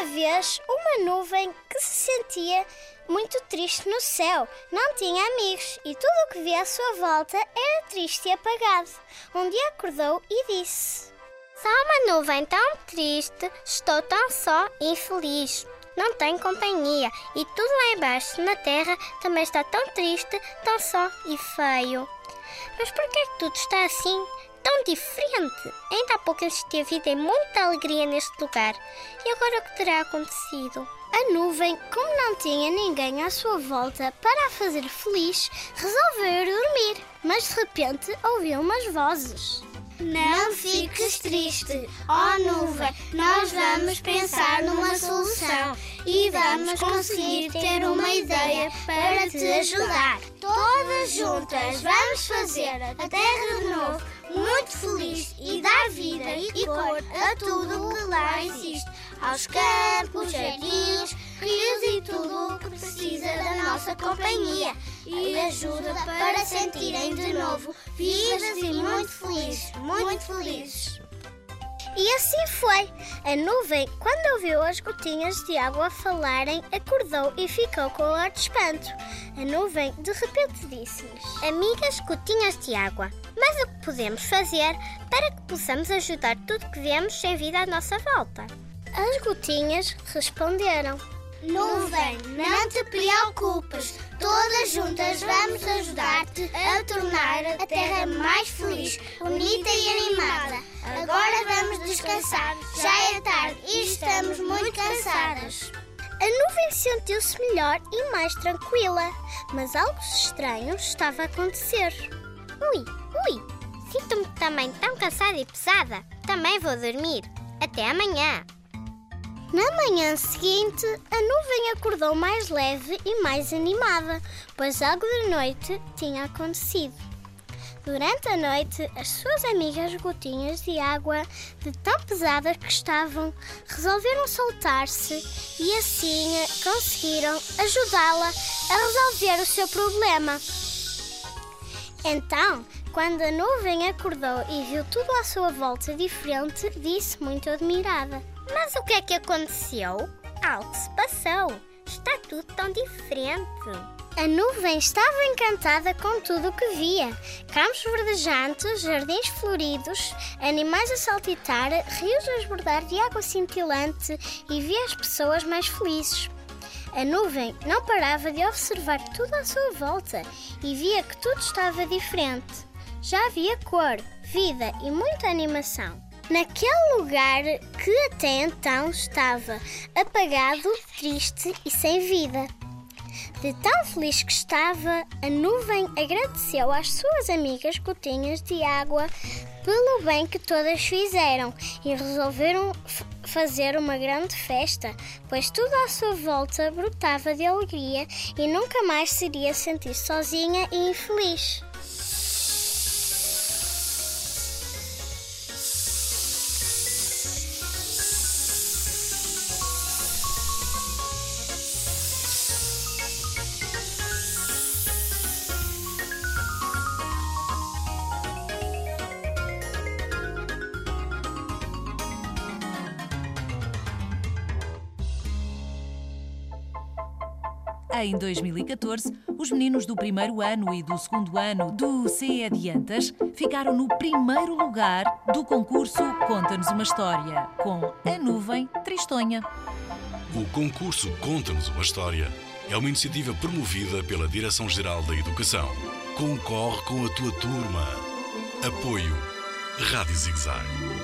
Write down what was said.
Uma vez uma nuvem que se sentia muito triste no céu. Não tinha amigos e tudo o que via à sua volta era triste e apagado. Um dia acordou e disse: Só uma nuvem tão triste, estou tão só e infeliz. Não tenho companhia e tudo lá embaixo na terra também está tão triste, tão só e feio. Mas por que é que tudo está assim? Tão diferente. Ainda há pouco existia vida e muita alegria neste lugar. E agora o que terá acontecido? A nuvem, como não tinha ninguém à sua volta para a fazer feliz, resolveu ir dormir. Mas de repente ouviu umas vozes. Não fiques triste, ó nuvem, nós vamos pensar numa solução e vamos conseguir ter uma ideia para te ajudar. Todas juntas vamos fazer a Terra de novo muito feliz e dar vida e cor a tudo que lá existe, aos campos, jardins, rios e tudo o que precisa da nossa companhia e ajuda para sentirem de novo vivas e muito felizes, muito felizes. E assim foi. A nuvem, quando ouviu as gotinhas de água falarem, acordou e ficou com ar de espanto. A nuvem de repente disse-lhes: Amigas gotinhas de água, mas o que podemos fazer para que possamos ajudar tudo que vemos sem vida à nossa volta? As gotinhas responderam: Nuvem, não te preocupes, todas juntas vamos ajudar-te a tornar a terra mais feliz, bonita e animada. Descansar, já é tarde e estamos muito cansadas. A nuvem sentiu-se melhor e mais tranquila, mas algo estranho estava a acontecer. Ui, ui, sinto-me também tão cansada e pesada. Também vou dormir. Até amanhã. Na manhã seguinte, a nuvem acordou mais leve e mais animada, pois algo de noite tinha acontecido. Durante a noite, as suas amigas gotinhas de água, de tão pesadas que estavam, resolveram soltar-se e assim conseguiram ajudá-la a resolver o seu problema. Então, quando a nuvem acordou e viu tudo à sua volta diferente, disse muito admirada: Mas o que é que aconteceu? Algo se passou. Está tudo tão diferente. A nuvem estava encantada com tudo o que via: campos verdejantes, jardins floridos, animais a saltitar, rios a esbordar de água cintilante e via as pessoas mais felizes. A nuvem não parava de observar tudo à sua volta e via que tudo estava diferente. Já havia cor, vida e muita animação. Naquele lugar que até então estava apagado, triste e sem vida. De tão feliz que estava, a nuvem agradeceu às suas amigas gotinhas de água pelo bem que todas fizeram e resolveram fazer uma grande festa, pois tudo à sua volta brotava de alegria e nunca mais seria sentir sozinha e infeliz. Em 2014, os meninos do primeiro ano e do segundo ano do CE Adiantas ficaram no primeiro lugar do concurso Conta-nos uma História, com a nuvem Tristonha. O concurso Conta-nos uma História é uma iniciativa promovida pela Direção-Geral da Educação. Concorre com a tua turma. Apoio Rádio Zigzag.